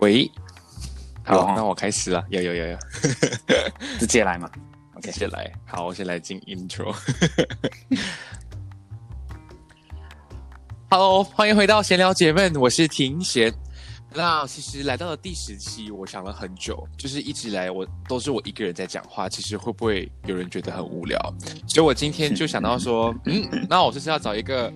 喂，好，那我开始了。有有有有，直接来嘛？OK，直接来。好，我先来进 intro。Hello，欢迎回到闲聊姐妹，我是庭贤。那其实来到了第十期，我想了很久，就是一直来我都是我一个人在讲话，其实会不会有人觉得很无聊？所以我今天就想到说，嗯，那我就是要找一个。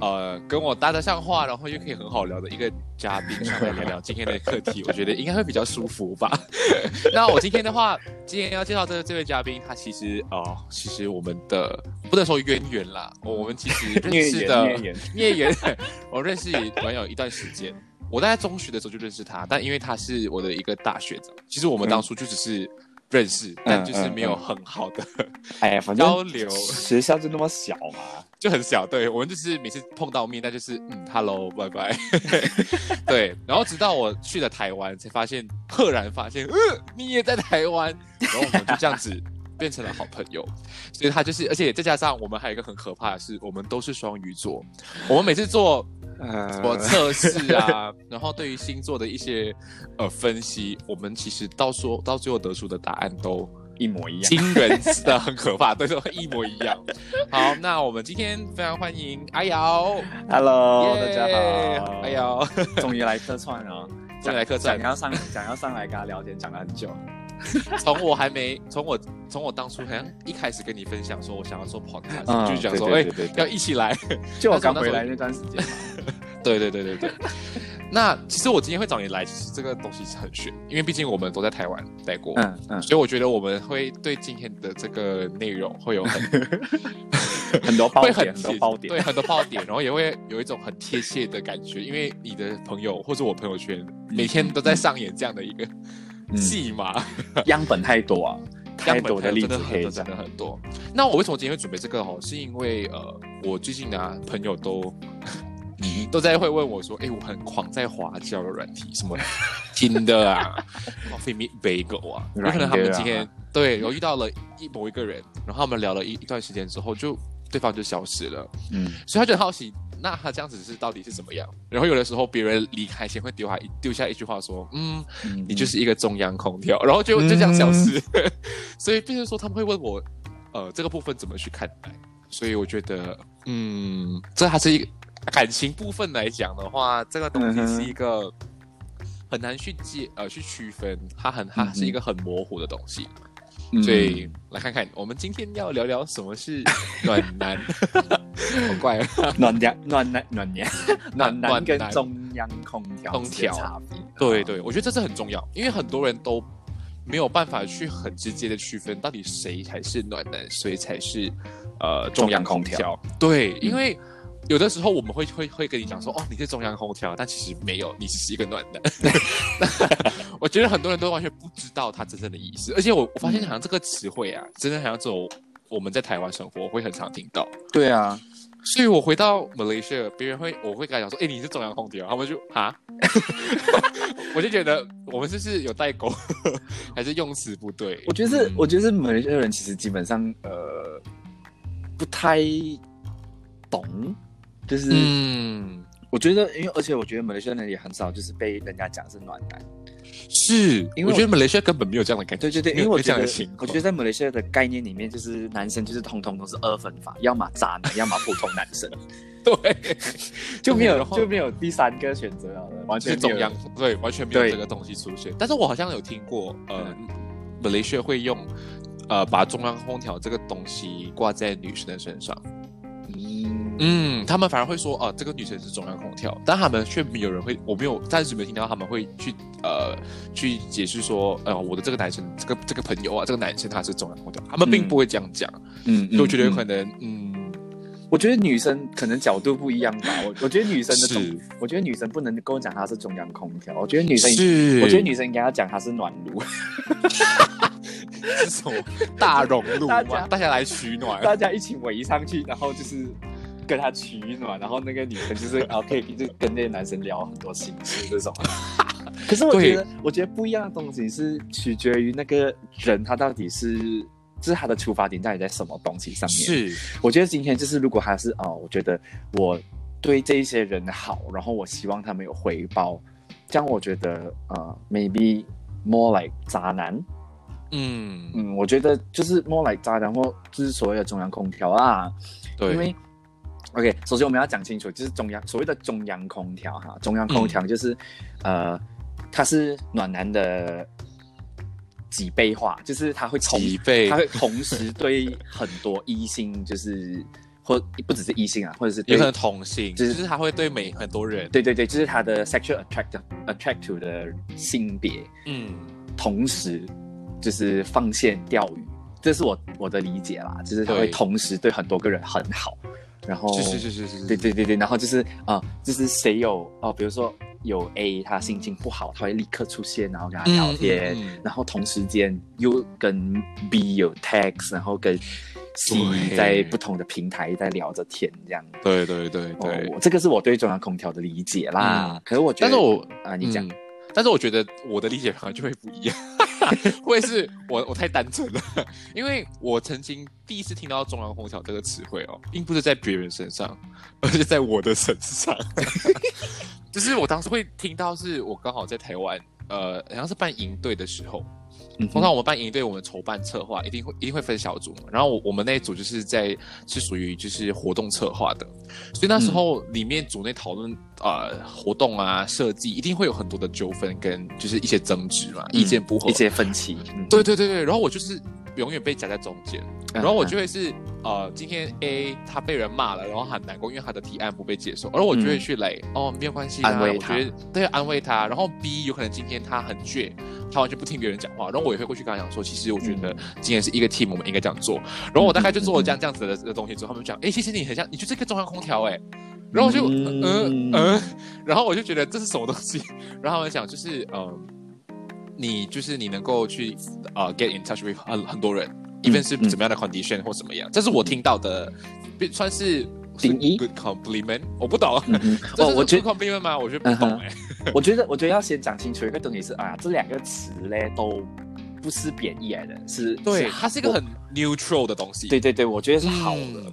呃，跟我搭得上话，然后又可以很好聊的一个嘉宾上来聊聊今天的课题，我觉得应该会比较舒服吧。那我今天的话，今天要介绍这这位嘉宾，他其实哦，其实我们的不能说渊源啦，我们其实认识的孽缘，我认识也蛮有一段时间。我大概中学的时候就认识他，但因为他是我的一个大学长，其实我们当初就只是。认识，但就是没有很好的哎呀，交流。学校就那么小嘛，就很小。对我们就是每次碰到面，那就是嗯，hello，拜拜。对，然后直到我去了台湾，才发现，赫然发现，呃，你也在台湾，然后我们就这样子变成了好朋友。所以他就是，而且再加上我们还有一个很可怕的是，我们都是双鱼座。我们每次做。呃，测试啊，然后对于星座的一些呃分析，我们其实到说到最后得出的答案都一模一样，惊人的很可怕，对，都一模一样。好，那我们今天非常欢迎阿瑶，Hello，大家好，阿瑶，终于来客串了，终于来客串，想要上想要上来跟他聊天，讲了很久。从我还没从我从我当初好像一开始跟你分享说我想要做 podcast，就讲说哎要一起来，就我刚回来那段时间。对对对对对。那其实我今天会找你来，其实这个东西是很悬，因为毕竟我们都在台湾待过，嗯嗯，所以我觉得我们会对今天的这个内容会有 很很多爆点，很多爆点，对很多爆点，然后也会有一种很贴切的感觉，因为你的朋友或者我朋友圈每天都在上演这样的一个。戏嘛，样本太多啊，样本的例子真的很多。那我为什么今天会准备这个哦？是因为呃，我最近呢，朋友都 都在会问我说，哎，我很狂在滑交的软体，什么听的啊，飞米贝狗啊，有可能他们今天对，我遇到了一某一个人，然后他们聊了一一段时间之后，就对方就消失了，嗯，所以他就很好奇。那他这样子是到底是怎么样？然后有的时候别人离开前会丢下丢下一句话说：“嗯，你就是一个中央空调。”然后就就这样消失。所以，变成说他们会问我，呃，这个部分怎么去看待？所以我觉得，嗯，这还是一个感情部分来讲的话，这个东西是一个很难去界呃去区分，它很它是一个很模糊的东西。所以来看看，我们今天要聊聊什么是暖男，好怪啊！暖男、暖男、暖男、暖男跟中央空调空调差别。对对，我觉得这是很重要，因为很多人都没有办法去很直接的区分到底谁才是暖男，谁才是呃中央空调。对，因为。有的时候我们会会会跟你讲说，哦，你是中央空调，但其实没有，你只是一个暖男。我觉得很多人都完全不知道它真正的意思，而且我我发现好像这个词汇啊，真的好像只有我们在台湾生活会很常听到。对啊，所以我回到 Malaysia，，别人会我会跟他讲说，哎，你是中央空调，他们就啊，我就觉得我们是不是有代沟，还是用词不对？我觉得是，我觉得是马来西亚人其实基本上呃不太懂，就是嗯，我觉得因为而且我觉得马来西亚人也很少就是被人家讲是暖男，是因为我觉得马来西亚根本没有这样的感觉，对对对，因为我觉得我觉得在马来西亚的概念里面，就是男生就是通通都是二分法，要么渣男，要么普通男生。对，就没有就没有第三个选择了，完全中央对，完全没有这个东西出现。但是我好像有听过，呃，马来西亚会用呃把中央空调这个东西挂在女生的身上。嗯嗯，他们反而会说，哦，这个女生是中央空调，但他们却没有人会，我没有暂时没有听到他们会去呃去解释说，呃，我的这个男生，这个这个朋友啊，这个男生他是中央空调，他们并不会这样讲。嗯，所以我觉得有可能，嗯。我觉得女生可能角度不一样吧。我我觉得女生的中，我觉得女生不能跟我讲她是中央空调。我觉得女生，我觉得女生应该要讲她是暖炉。是什么大熔炉吗？大家来取暖，大家一起围上去，然后就是跟他取暖，然后那个女生就是 啊可以就跟那些男生聊很多心事这种。可是我觉得，我觉得不一样的东西是取决于那个人他到底是。就是他的出发点到底在什么东西上面？是，我觉得今天就是，如果他是哦，我觉得我对这一些人好，然后我希望他们有回报，这样我觉得呃，maybe more like 渣男。嗯嗯，我觉得就是 more like 渣男，或就是所谓的中央空调啊。对，因为 OK，首先我们要讲清楚，就是中央所谓的中央空调哈，中央空调就是呃，它是暖男的。几倍化，就是他会同，他会同时对很多异性，就是或不只是异性啊，或者是有可能同性，就是他会对每很多人，对对对，就是他的 sexual attract attract to 的性别，嗯，同时就是放线钓鱼，这是我我的理解啦，就是他会同时对很多个人很好，然后是是是是，对对对对，然后就是啊，就是谁有哦，比如说。有 A，他心情不好，他会立刻出现，然后跟他聊天，然后同时间又跟 B 有 text，然后跟 C 在不同的平台在聊着天，这样。对对对对，这个是我对中央空调的理解啦。可是我觉得，但是我啊，你讲，但是我觉得我的理解可能就会不一样，会是我我太单纯了，因为我曾经第一次听到中央空调这个词汇哦，并不是在别人身上，而是在我的身上。就是我当时会听到，是我刚好在台湾，呃，好像是办营队的时候。通常我们办营队，我们筹办策划一定会一定会分小组嘛。然后我我们那一组就是在是属于就是活动策划的，所以那时候里面组内讨论呃活动啊设计，一定会有很多的纠纷跟就是一些争执嘛，意见不合，一些分歧。对对对对，然后我就是。永远被夹在中间，然后我就会是呃，今天 A 他被人骂了，然后很难过，因为他的提案不被接受，而我就会去来哦，没有关系，安慰他，对，安慰他。然后 B 有可能今天他很倔，他完全不听别人讲话，然后我也会过去跟他讲说，其实我觉得今天是一个 team，我们应该这样做。然后我大概就做了这样 这样子的的东西之后，他们讲，哎，其实你很像，你就是一个中央空调，哎，然后我就嗯嗯，然后我就觉得这是什么东西？然后他们讲就是嗯。你就是你能够去啊 get in touch with 很很多人，even 是怎么样的 condition 或怎么样，这是我听到的，算是定义 good compliment。我不懂，哦，我觉得 compliment 吗？我觉得不懂哎。我觉得我觉得要先讲清楚一个东西是啊，这两个词嘞都不是贬义来的，是对，它是一个很 neutral 的东西。对对对，我觉得是好的。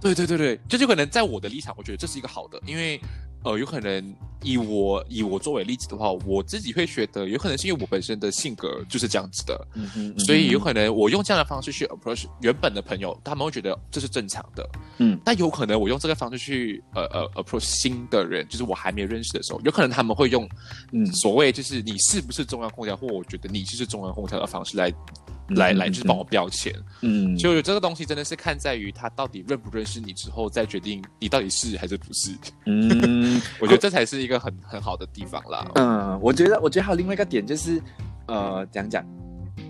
对对对对，这就可能在我的立场，我觉得这是一个好的，因为。呃，有可能以我以我作为例子的话，我自己会觉得有可能是因为我本身的性格就是这样子的，嗯嗯所以有可能我用这样的方式去 approach 原本的朋友，他们会觉得这是正常的。嗯，但有可能我用这个方式去呃呃 approach 新的人，就是我还没有认识的时候，有可能他们会用嗯所谓就是你是不是中央空调，或我觉得你就是中央空调的方式来。来来，就是帮我标签，嗯，就这个东西真的是看在于他到底认不认识你之后，再决定你到底是还是不是。嗯，我觉得这才是一个很很好的地方啦。嗯，我觉得，我觉得还有另外一个点就是，呃，讲讲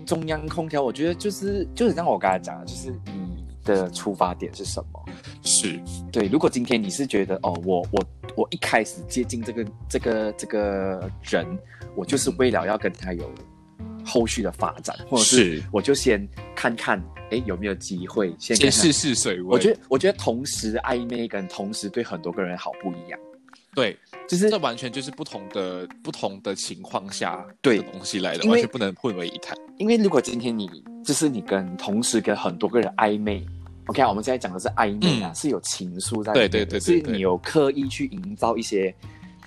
中央空调，我觉得就是就是像我刚才讲的，就是你的出发点是什么？是对。如果今天你是觉得哦，我我我一开始接近这个这个这个人，我就是为了要跟他有。后续的发展，或者是我就先看看，哎，有没有机会先先试试水温。我觉得，我觉得同时暧昧跟同时对很多个人好不一样。对，就是这完全就是不同的不同的情况下对的东西来的，完全不能混为一谈。因为如果今天你就是你跟同时跟很多个人暧昧，OK，啊我们现在讲的是暧昧啊，嗯是有情愫在里面的，对对对对是你有刻意去营造一些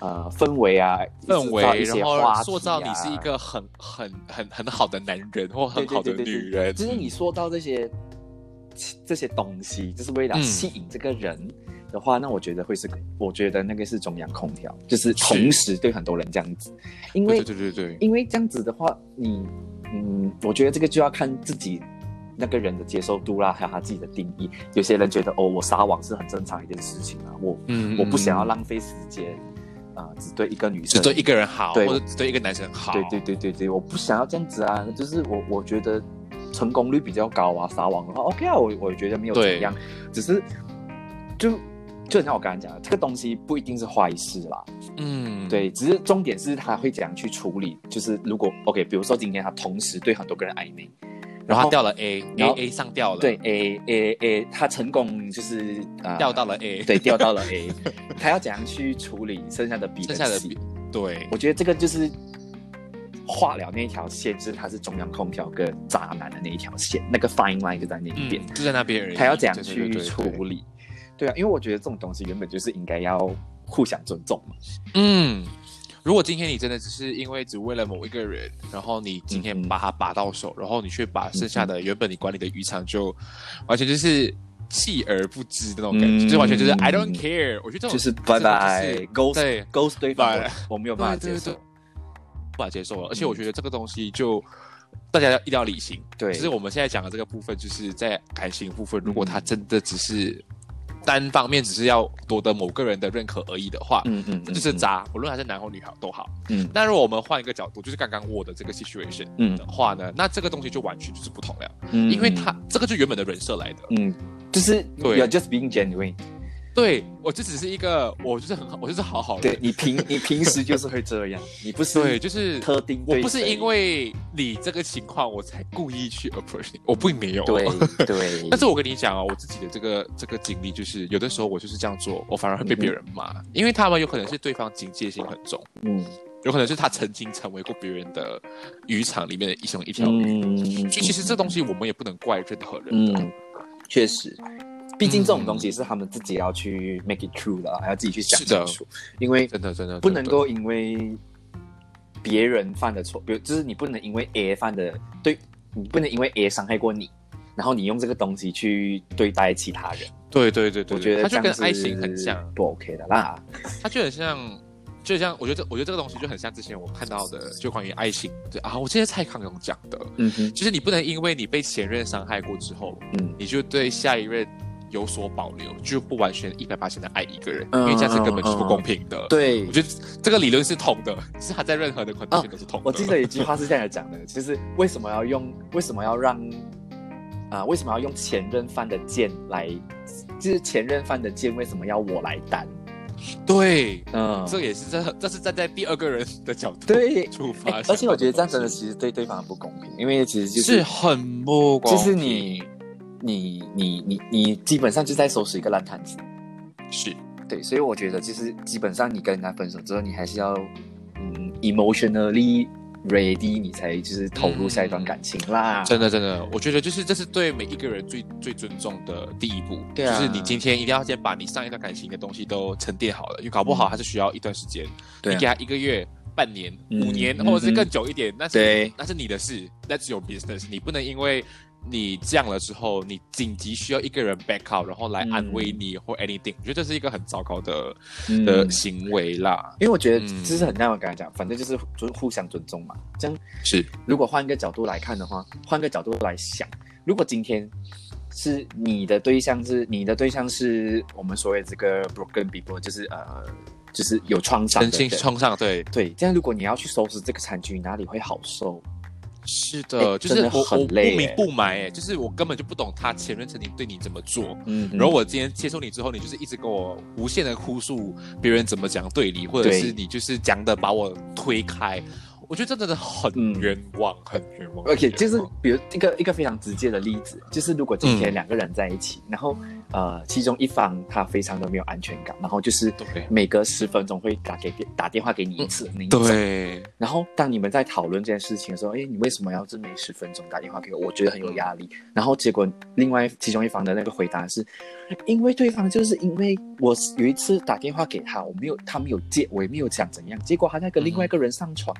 呃氛围啊，氛围，然后塑造你啊。是一个很很很很好的男人或很好的女人，就是你说到这些这些东西，就是为了嗯。吸引这个人的话，那我觉得会是，我觉得那个是中央空调，就是同时对很多人这样子，因为对对对对对，因为这样子的话，你嗯，我觉得这个就要看自己那个人的接受度啦，还有他自己的定义。有些人觉得哦，我撒网是很正常一件事情啊，我嗯我不想要嗯。浪费时间啊、只对一个女生，只对一个人好，对或者只对一个男生好，对对对对对，我不想要这样子啊，就是我我觉得成功率比较高啊，撒网的话，OK 啊，我我觉得没有怎么样，只是就就像我刚才讲的，这个东西不一定是坏事啦，嗯，对，只是重点是他会怎样去处理，就是如果 OK，比如说今天他同时对很多个人暧昧，然后他掉了 A，A 然后 A 上掉了，对 A A A，他成功就是呃掉到了 A，对掉到了 A，他要怎样去处理剩下的 B 剩下的 C？B，对。我觉得这个就是画了那一条线，就是他是中央空调跟渣男的那一条线，那个 fine line 就在那一边，嗯，就在那边而已，他要怎样去对对处理？对啊，因为我觉得这种东西原本就是应该要互相尊重嘛。嗯，如果今天你真的只是因为只为了某一个人，然后你今天嗯把他拔到手，然后你却把剩下的原本你管理的渔场就完全就是弃而不知的那种感觉，嗯就完全就是 I don't care。我觉得这种就是拜拜，ghost 对 ghost 对方拜我，我没有办法接受。无法接受了。而且我觉得这个东西就大家要一定要理性。对就是我们现在讲的这个部分，就是在感情部分，如果他真的只是单方面只是要夺得某个人的认可而已的话，嗯嗯，这就是渣，不论他是男或女好都好。嗯那如果我们换一个角度，就是刚刚我的这个 situation 嗯的话呢，那这个东西就完全就是不同了，嗯，因为他这个就原本的人设来的。嗯，就是对 you're just being genuine。对我就只是一个，我就是很好，我就是好好人。对你平你平时就是会这样，你不是对，就是特定我不是因为你这个情况我才故意去 approach 你，我并没有。对对，但是我跟你讲哦，我自己的这个这个经历就是，有的时候我就是这样做，我反而会被别人骂，因为他们有可能是对方警戒心很重，嗯有可能是他曾经成为过别人的渔场里面的一种一条鱼。嗯，就其实这东西我们也不能怪任何人的。嗯，确实，毕竟这种东西是他们自己要去 make it true 的，还要自己去想是的。清楚，因为真的真的不能够因为别人犯的错，比如就是你不能因为 A 犯的对，你不能因为 A 伤害过你，然后你用这个东西去对待其他人，对对对对，我觉得他就跟爱情很像，不 OK 的啦。他就很像，就像我觉得这我觉得这个东西就很像之前我看到的，就关于爱情对啊，我记得蔡康永讲的，嗯哼，就是你不能因为你被前任伤害过之后，嗯。你就对下一任有所保留，就不完全一百八千的爱一个人，嗯因为这样是根本就是不公平的。，对我，觉得这个理论是通的，是他在任何的 condition 都是通的。我记得有一句话是这样讲的，其实为什么要用，为什么要让啊、为什么要用前任犯的贱来，就是前任犯的贱为什么要我来担？对，嗯，这也是这这是站在第二个人的角度对出发哎，而且我觉得这样真的其实对对方不公平，因为其实就是很不公平，就是你你你你你基本上就在收拾一个烂摊子，是。对，所以我觉得就是基本上你跟人家分手之后，你还是要嗯 emotionally ready，你才就是投入下一段感情啦。真的真的，我觉得就是这是对每一个人最最尊重的第一步，对啊。就是你今天一定要先把你上一段感情的东西都沉淀好了，因为搞不好还是需要一段时间，对啊你给他一个月、半年、嗯五年，嗯或者是更久一点，那是对。那是你的事，That's your business，你不能因为。你这样了之后，你紧急需要一个人 back out，然后来安慰你或 anything，、我觉得这是一个很糟糕的、嗯的行为啦。因为我觉得嗯就是很像我刚才讲，反正就是尊互相尊重嘛。这样是，如果换一个角度来看的话，换个角度来想，如果今天是你的对象是你的对象是我们所谓这个 broken people，就是呃，就是有创伤身。心创伤，对，对，这样如果你要去收拾这个残局，哪里会好受？是的，哎就是我我不明不白，哎，就是我根本就不懂他前任曾经对你怎么做。嗯然后我今天接受你之后，你就是一直跟我无限的哭诉别人怎么讲对你，或者是你就是讲的把我推开。我觉得这真的很嗯冤枉，很冤枉。OK，就是比如一个一个非常直接的例子，就是如果今天两个人在一起，然后呃，其中一方他非常的没有安全感，然后就是每隔十分钟会打给打电话给你一次那一种。对，然后当你们在讨论这件事情的时候，哎，你为什么要这每十分钟打电话给我？我觉得很有压力。然后结果另外其中一方的那个回答是，因为对方就是因为我有一次打电话给他，我没有他没有接，我也没有讲怎样，结果他在跟另外一个人上床。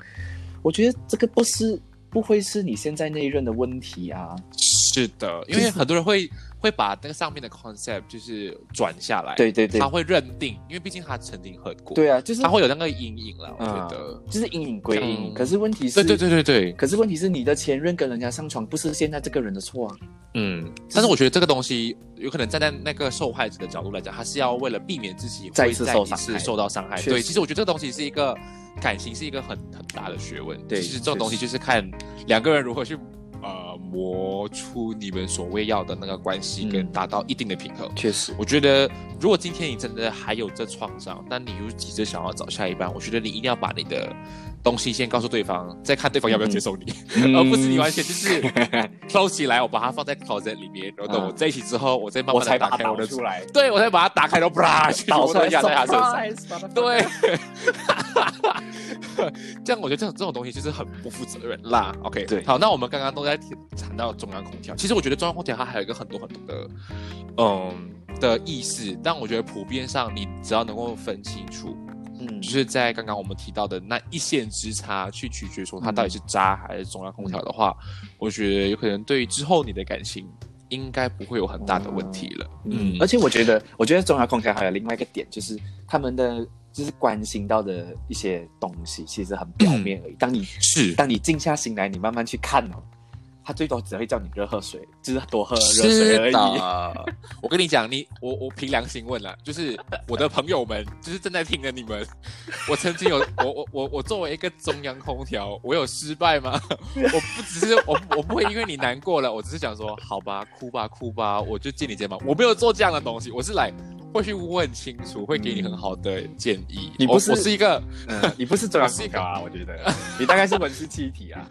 我觉得这个不是不会是你现在那一任的问题啊。是的，因为很多人会会把那个上面的 concept 就是转下来，对对对他会认定，因为毕竟他曾经喝过，对啊，就是他会有那个阴影了，我嗯觉得。就是阴影归阴影，嗯可是问题是，对对对对对，可是问题是你的前任跟人家上床，不是现在这个人的错啊。嗯，但是我觉得这个东西有可能站在那个受害者的角度来讲，他是要为了避免自己再一次受伤害受到伤害。对，其实我觉得这个东西是一个感情，是一个很很大的学问。对其实这种东西就是看两个人如何去呃磨出你们所谓要的那个关系，嗯跟达到一定的平衡。确实，我觉得，如果今天你真的还有这创伤，但你又急着想要找下一半，我觉得你一定要把你的东西先告诉对方，再看对方要不要接受你，嗯 而不是你完全就是 close 起来，我把它放在 closet 里面，然后等我在一起之后，我再慢慢打开我的出来，对我再把它打开，然后啪，倒出来压在他身上。surprise，对，这样我觉得这种这种东西就是很不负责任啦。OK，对好，那我们刚刚都在谈到中央空调，其实我觉得中央空调它还有一个很多很多的，嗯的意思，但我觉得普遍上你只要能够分清楚，嗯。就是在刚刚我们提到的那一线之差去取决说它到底是渣还是中央空调的话，我觉得有可能对于之后你的感情应该不会有很大的问题了。嗯，而且我觉得，我觉得中央空调还有另外一个点，就是他们的就是关心到的一些东西，其实很表面而已。当你是。当你静下心来，你慢慢去看哦，他最多只会叫你热喝水，就是多喝热水而已。的，我跟你讲，你我我凭良心问了，就是我的朋友们，就是正在听的你们，我曾经有 我我我我作为一个中央空调，我有失败吗？我不只是我我不会因为你难过了，我只是想说好吧，哭吧哭吧，我就借你肩膀，我没有做这样的东西，我是来会去问清楚，会给你很好的建议。你不是我我是一个嗯，你不是中央空调啊，我觉得你大概是温室气体啊，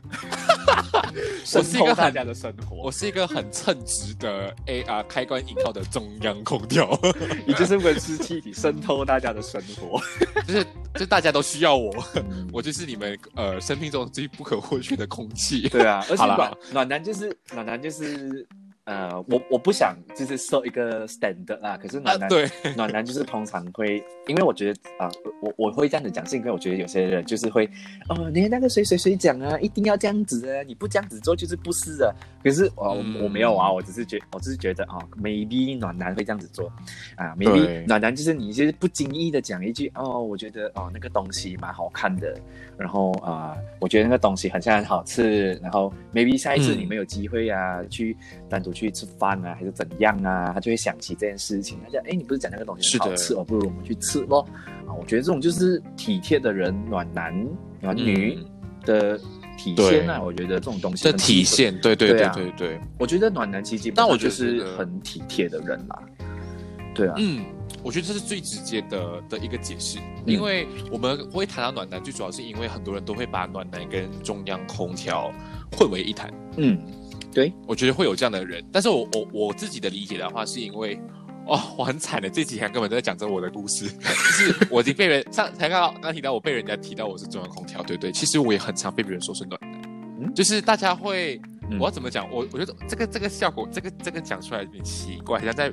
我是一个 大家的生活我，是一个很称职的 AR 开关引号的中央空调。你就是温室气体渗透大家的生活。就是就大家都需要我，嗯我就是你们呃生命中最不可或缺的空气。对啊，而且好啦暖暖男就是暖男就是呃，我我不想就是设一个 standard 啦，可是啊暖，男、对，暖男就是通常会，因为我觉得啊、我我会这样子讲，是因为我觉得有些人就是会，哦，你看那个谁谁谁讲啊，一定要这样子啊，你不这样子做就是不是啊。可是我、嗯我没有啊，我只是觉我只是觉得啊、m a y b e 暖男会这样子做啊，maybe 暖男就是你就是不经意的讲一句哦，我觉得哦那个东西蛮好看的，然后啊、我觉得那个东西很像很好吃，然后 maybe 下一次嗯。你们有机会啊，去单独去吃饭啊，还是怎样啊，他就会想起这件事情，他讲，哎，你不是讲那个东西好吃哦，不如我们去吃咯。啊，我觉得这种就是体贴的人，暖男暖女嗯的体现啊，我觉得这种东西这很基本。体现，对对对对我觉得暖男其实但我觉上就是很体贴的人啦。对啊，嗯。我觉得这是最直接的的一个解释，嗯因为我们会谈到暖男，最主要是因为很多人都会把暖男跟中央空调混为一谈。嗯，对，我觉得会有这样的人，但是我我我自己的理解的话，是因为哦，我很惨的，这几天根本都在讲着我的故事，就是我已经被人上才刚刚刚提到我被人家提到我是中央空调，对对，其实我也很常被别人说是暖男，嗯就是大家会，嗯我要怎么讲？我我觉得这个这个效果，这个这个讲出来有点奇怪，好像在。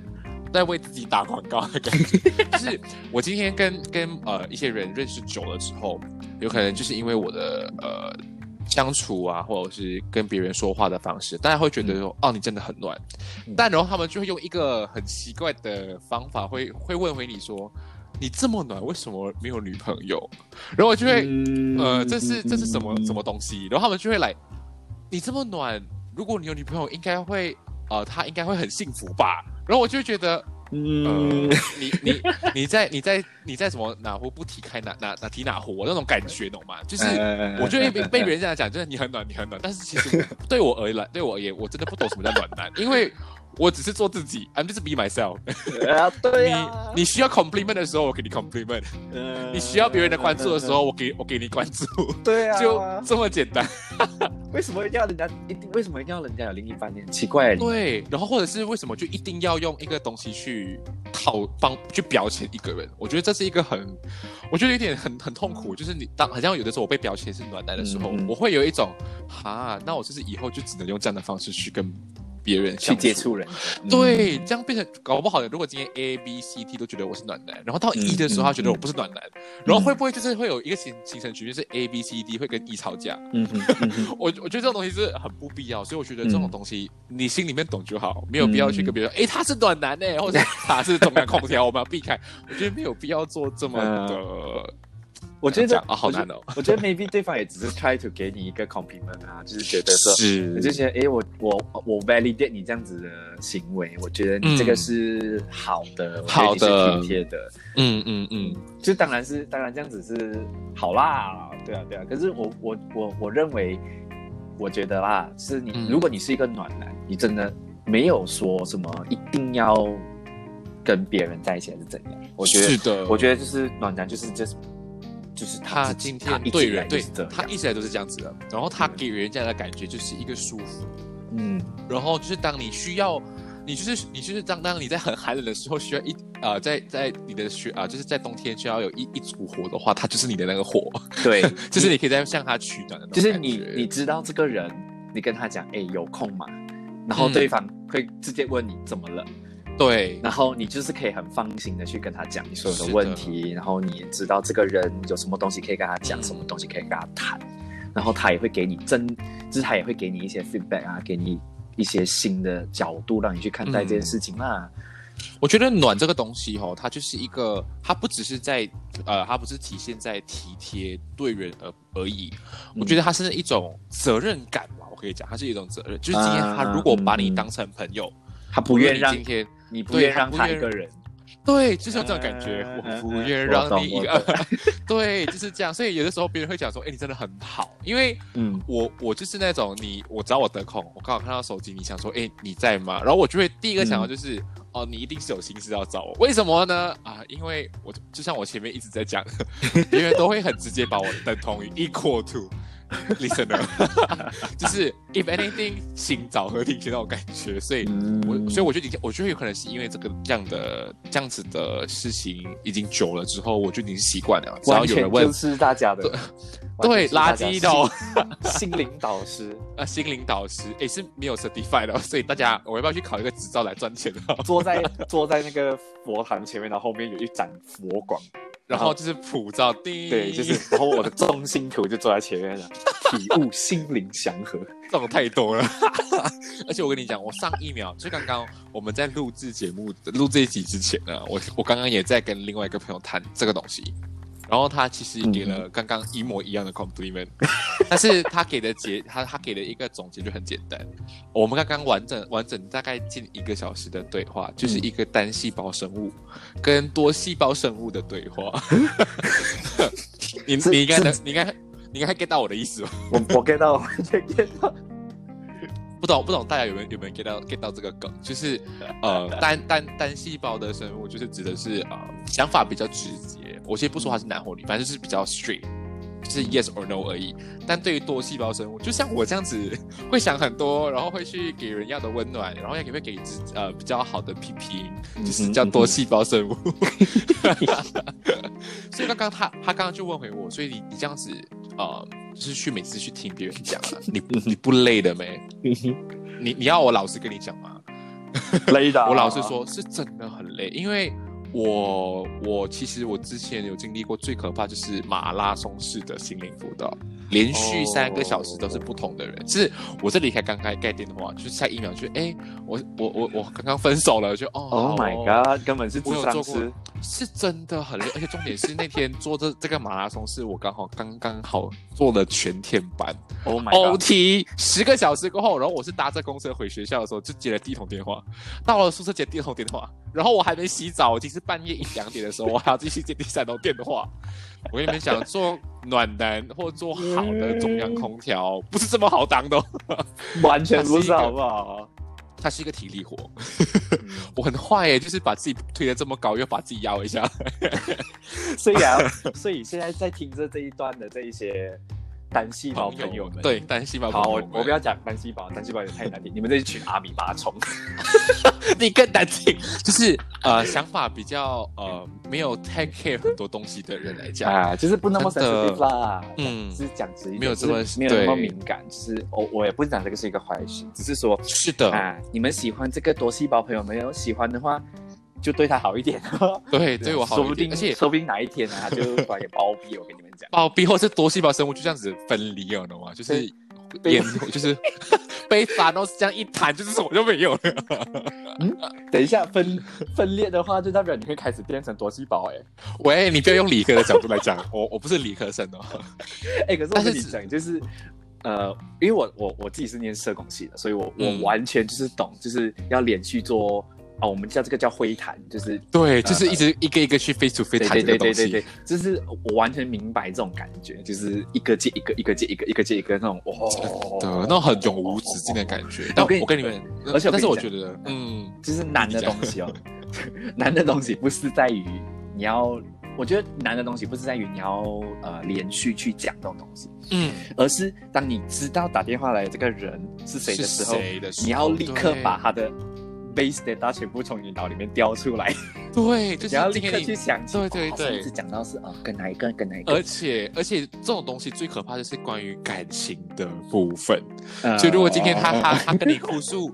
在为自己打广告的感觉，就是我今天跟跟呃一些人认识久了之后，有可能就是因为我的呃相处啊，或者是跟别人说话的方式，大家会觉得说，哦，你真的很暖。嗯但然后他们就会用一个很奇怪的方法，会会问回你说，你这么暖，为什么没有女朋友？然后我就会，嗯呃，这是这是什么什么东西？然后他们就会来，你这么暖，如果你有女朋友，应该会，呃，她应该会很幸福吧？然后我就会觉得，呃嗯，，你 你你在你在你在什么哪壶不提开哪哪哪提哪壶那种感觉，懂吗？就是呃我觉得被被别人这样讲，就是你很暖，你很暖。但是其实对我而言，对我而言，我真的不懂什么叫暖男，因为我只是做自己，I'm just be myself。啊，对你啊，你需要 compliment 的时候，我给你 compliment；呃 你需要别人的关注的时，候，我给我给你关注，对啊，就这么简单。为什么一定要人家一定为什么一定要人家有另一半呢？很奇怪，对，然后或者是为什么就一定要用一个东西去套帮去标签一个人？我觉得这是一个很，我觉得有点很很痛苦。就是你当好像有的时候我被标签是暖男的时候，嗯嗯我会有一种哈，那我就是以后就只能用这样的方式去跟别人去。接触人，嗯，对，这样变成搞不好，如果今天 A、B、C、D 都觉得我是暖男，然后到 E 的时候，嗯他觉得我不是暖男，然后会不会就是会有一个形形成局面是 A、B、C、D 会跟 E 吵架？嗯哼嗯哼，我我觉得这种东西是很不必要，所以我觉得这种嗯东西、你心里面懂就好，没有必要去跟别人说，哎、他是暖男呢，或者他是中央空调，我们要避开。我觉得没有必要做这么的，我觉得啊好难哦我觉得 maybe 对方也只是 try to 给你一个 compliment 啊，就是觉得说。就觉得，哎，我我我 validate 你这样子的行为，我觉得你这个嗯是好的，好的体贴的，嗯嗯嗯，就当然是当然这样子是好啦，对啊对啊。可是我我我我认为，我觉得啦，是你、嗯如果你是一个暖男，你真的没有说什么一定要跟别人在一起还是怎样。我觉得是的，我觉得就是暖男就是就是就是他今天对人对他一直以来都是这样子的，然后他给人家的感觉就是一个舒服，嗯。然后就是当你需要。你就是你就是当当你在很寒冷的时候需要一呃在在你的学啊、就是在冬天需要有一一组火的话，它就是你的那个火，对，就是你可以在向他取暖就是你你知道这个人，你跟他讲，哎，有空吗？然后嗯。对方会直接问你怎么了，对然后你就是可以很放心的去跟他讲你所有的问题，然后你也知道这个人有什么东西可以跟他讲，嗯什么东西可以跟他谈，然后他也会给你真，就是他也会给你一些 feedback 啊，给你一些新的角度让你去看待这件事情啦。我觉得暖这个东西哦，它就是一个，它不只是在呃，它不是体现在体贴对人而而已。我觉得它是一种责任感吧，我可以讲，它是一种责任。就是今天他如果把你当成朋友，他不愿意让今天你不愿让他一个人，对，就是有这种感觉，嗯我不嗯愿让你一个我懂，对，就是这样。所以有的时候别人会讲说，哎，你真的很好，因为嗯我我就是那种你，我只要我得空，我刚好看到手机，你想说，哎，你在吗？然后我就会第一个想到就是，哦，你一定是有心事要找我，为什么呢？啊，因为我就像我前面一直在讲，别人都会很直接把我等同于 equal to listener，就是 if anything 请找和听那种感觉，所以。我嗯所以我觉得你，我觉得有可能是因为这个这样的这样子的事情已经久了之后，我就已经习惯了。只要完有人问全就是大家的对垃圾哦心心灵导师。啊，心灵导师也是没有 certified 的，所以大家我要不要去考一个执照来赚钱啊？坐在 坐在那个佛堂前面，然后后面有一盏佛光，然后就是普照第对，就是然后我的 中心图就坐在前面了，体悟心灵祥和。这种太多了。而且我跟你讲，我上一秒就刚刚我们在录制节目录这一集之前呢，我我刚刚也在跟另外一个朋友谈这个东西。然后他其实给了刚刚一模一样的 compliment，、但是他给的结他他给的一个总结就很简单。我们刚刚完整完整大概近一个小时的对话，就是一个单细胞生物跟多细胞生物的对话。你你应该能你应该你应该 get 到我的意思吧？我我 get 到，完全 get 到。不懂不懂，大家有没有有没有 get 到 get 到这个梗？就是呃单单单细胞的生物，就是指的是呃想法比较直接。我先不说它是男或女，反正就是比较 straight，就是 yes or no 而已。但对于多细胞生物，就像我这样子，会想很多，然后会去给人要的温暖，然后也会给自呃比较好的批评，就是叫多细胞生物。所以刚刚他他刚刚就问回我，所以你你这样子呃，就是去每次去听别人讲啊，你你不累的没？你你要我老实跟你讲吗？累的啊，我老实说，是真的很累，因为我我其实我之前有经历过最可怕就是马拉松式的心灵辅导，连续三个小时都是不同的人。就是我这离开刚开盖电话，就是下一秒就哎，我我我我刚刚分手了，就哦 Oh my 哦 god，根本是我智商有做过师。，是真的很累，而且重点是那天做这这个马拉松是我刚好刚刚好做了全天班 Oh my god，，OT 十个小时过后，然后我是搭着公车回学校的时候就接了第一通电话，到了宿舍接第二通电话，然后我还没洗澡，已经是半夜一两点的时候，我还要继续接第三通电话。我跟你们讲，做暖男或做好的中央空调不是这么好当的哦，完全不是好不好？它是一个体力活，嗯 我很坏耶，就是把自己推得这么高，又把自己压一下。所以啊，所以现在在听着这一段的这一些单细胞朋友们，对，单细胞好，我朋友们。我不要讲单细胞，单细胞也太难听，你们这一群阿米巴虫。你更难听，就是呃想法比较呃没有 take care 很多东西的人来讲，啊，就是不那么真的 sensitive 啦，嗯。嗯，是讲直没有这么就是没有那么敏感，就是我我也不是讲这个是一个坏事，只是说是的，啊，你们喜欢这个多细胞朋友们，有喜欢的话，就对他好一点，对，对我好说不定，一点，而且说不定哪一天呢，他就突然也包庇，我跟你们讲，包庇或是多细胞生物就这样子分离了，懂吗？就是被眼就是 被法诺斯这样一弹，就是什么就没有了。嗯等一下分分裂的话，就代表你会开始变成多细胞，哎喂，你不要用理科的角度来讲，我我不是理科生哦。哎，可是我但是跟你讲，就是。呃，因为我我我自己是念社工系的，所以我嗯我完全就是懂，就是要连续做哦，我们叫这个叫灰谈，就是对，就是一直一个一个去 face to face 对谈对对对对这个东西。对，就是我完全明白这种感觉，就是一个接一个，一个接一个，一个接一个那种哦，的那种很永无止境的感觉，但我跟你我跟你们，而且但是我讲觉得，嗯，就是难的东西哦，难的东西不是在于你要，我觉得难的东西不是在于你要呃连续去讲这种东西，嗯，而是当你知道打电话来的这个人是谁的时候你要立刻把他的 base data 全部从你脑里面调出来，对，就你要立刻去想起，对对对哦上次讲到是哦跟哪一个跟哪一个，而且而且这种东西最可怕的是关于感情的部分。呃就如果今天他他他跟你哭诉。